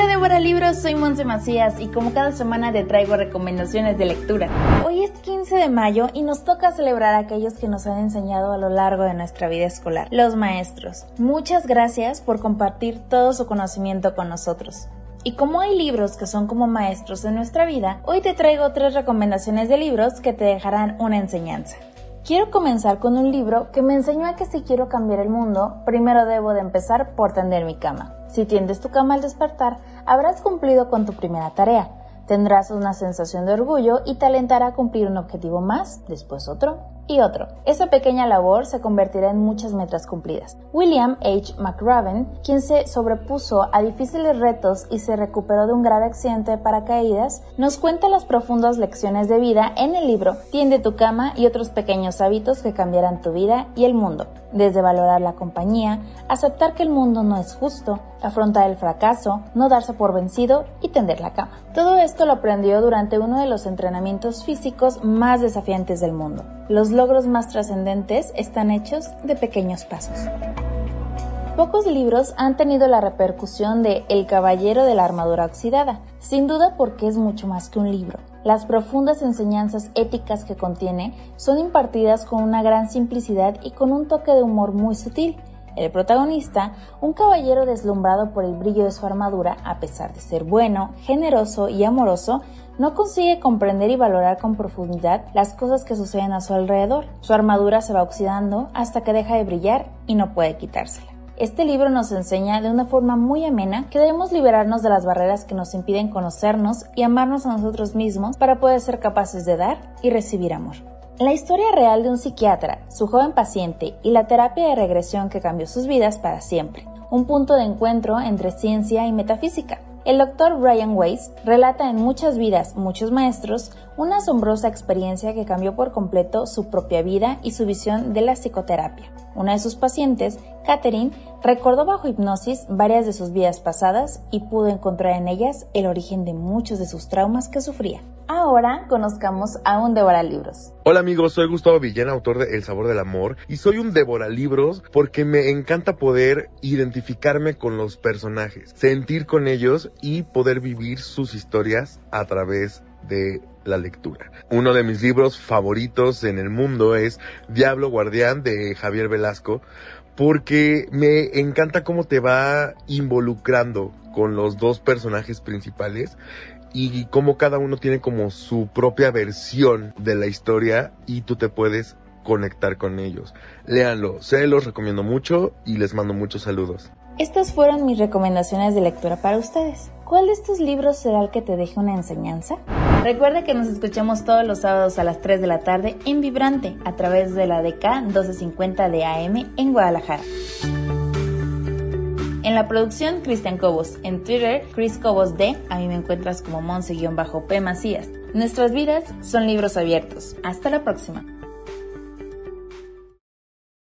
Hola Débora Libros, soy Monse Macías y como cada semana te traigo recomendaciones de lectura. Hoy es 15 de mayo y nos toca celebrar a aquellos que nos han enseñado a lo largo de nuestra vida escolar, los maestros. Muchas gracias por compartir todo su conocimiento con nosotros. Y como hay libros que son como maestros de nuestra vida, hoy te traigo tres recomendaciones de libros que te dejarán una enseñanza. Quiero comenzar con un libro que me enseñó a que si quiero cambiar el mundo, primero debo de empezar por tender mi cama. Si tiendes tu cama al despertar, habrás cumplido con tu primera tarea. Tendrás una sensación de orgullo y te alentará a cumplir un objetivo más, después otro y otro. Esa pequeña labor se convertirá en muchas metas cumplidas. William H. McRaven, quien se sobrepuso a difíciles retos y se recuperó de un grave accidente de paracaídas, nos cuenta las profundas lecciones de vida en el libro Tiende tu cama y otros pequeños hábitos que cambiarán tu vida y el mundo. Desde valorar la compañía, aceptar que el mundo no es justo, afrontar el fracaso, no darse por vencido y tender la cama. Todo esto lo aprendió durante uno de los entrenamientos físicos más desafiantes del mundo. Los logros más trascendentes están hechos de pequeños pasos. Pocos libros han tenido la repercusión de El Caballero de la Armadura Oxidada, sin duda porque es mucho más que un libro. Las profundas enseñanzas éticas que contiene son impartidas con una gran simplicidad y con un toque de humor muy sutil. El protagonista, un caballero deslumbrado por el brillo de su armadura, a pesar de ser bueno, generoso y amoroso, no consigue comprender y valorar con profundidad las cosas que suceden a su alrededor. Su armadura se va oxidando hasta que deja de brillar y no puede quitársela. Este libro nos enseña de una forma muy amena que debemos liberarnos de las barreras que nos impiden conocernos y amarnos a nosotros mismos para poder ser capaces de dar y recibir amor. La historia real de un psiquiatra, su joven paciente y la terapia de regresión que cambió sus vidas para siempre. Un punto de encuentro entre ciencia y metafísica. El doctor Brian Weiss relata en muchas vidas, muchos maestros, una asombrosa experiencia que cambió por completo su propia vida y su visión de la psicoterapia. Una de sus pacientes, Catherine, recordó bajo hipnosis varias de sus vidas pasadas y pudo encontrar en ellas el origen de muchos de sus traumas que sufría. Ahora conozcamos a un devoralibros. Hola amigos, soy Gustavo Villén, autor de El sabor del amor, y soy un devoralibros porque me encanta poder identificarme con los personajes, sentir con ellos y poder vivir sus historias a través de la lectura. Uno de mis libros favoritos en el mundo es Diablo Guardián de Javier Velasco, porque me encanta cómo te va involucrando con los dos personajes principales y cómo cada uno tiene como su propia versión de la historia y tú te puedes conectar con ellos. Léanlo, se los recomiendo mucho y les mando muchos saludos. Estas fueron mis recomendaciones de lectura para ustedes. ¿Cuál de estos libros será el que te deje una enseñanza? Recuerda que nos escuchamos todos los sábados a las 3 de la tarde en Vibrante a través de la DK 1250 de AM en Guadalajara. En la producción, Cristian Cobos. En Twitter, Chris Cobos D. A mí me encuentras como Monse-P Macías. Nuestras vidas son libros abiertos. Hasta la próxima.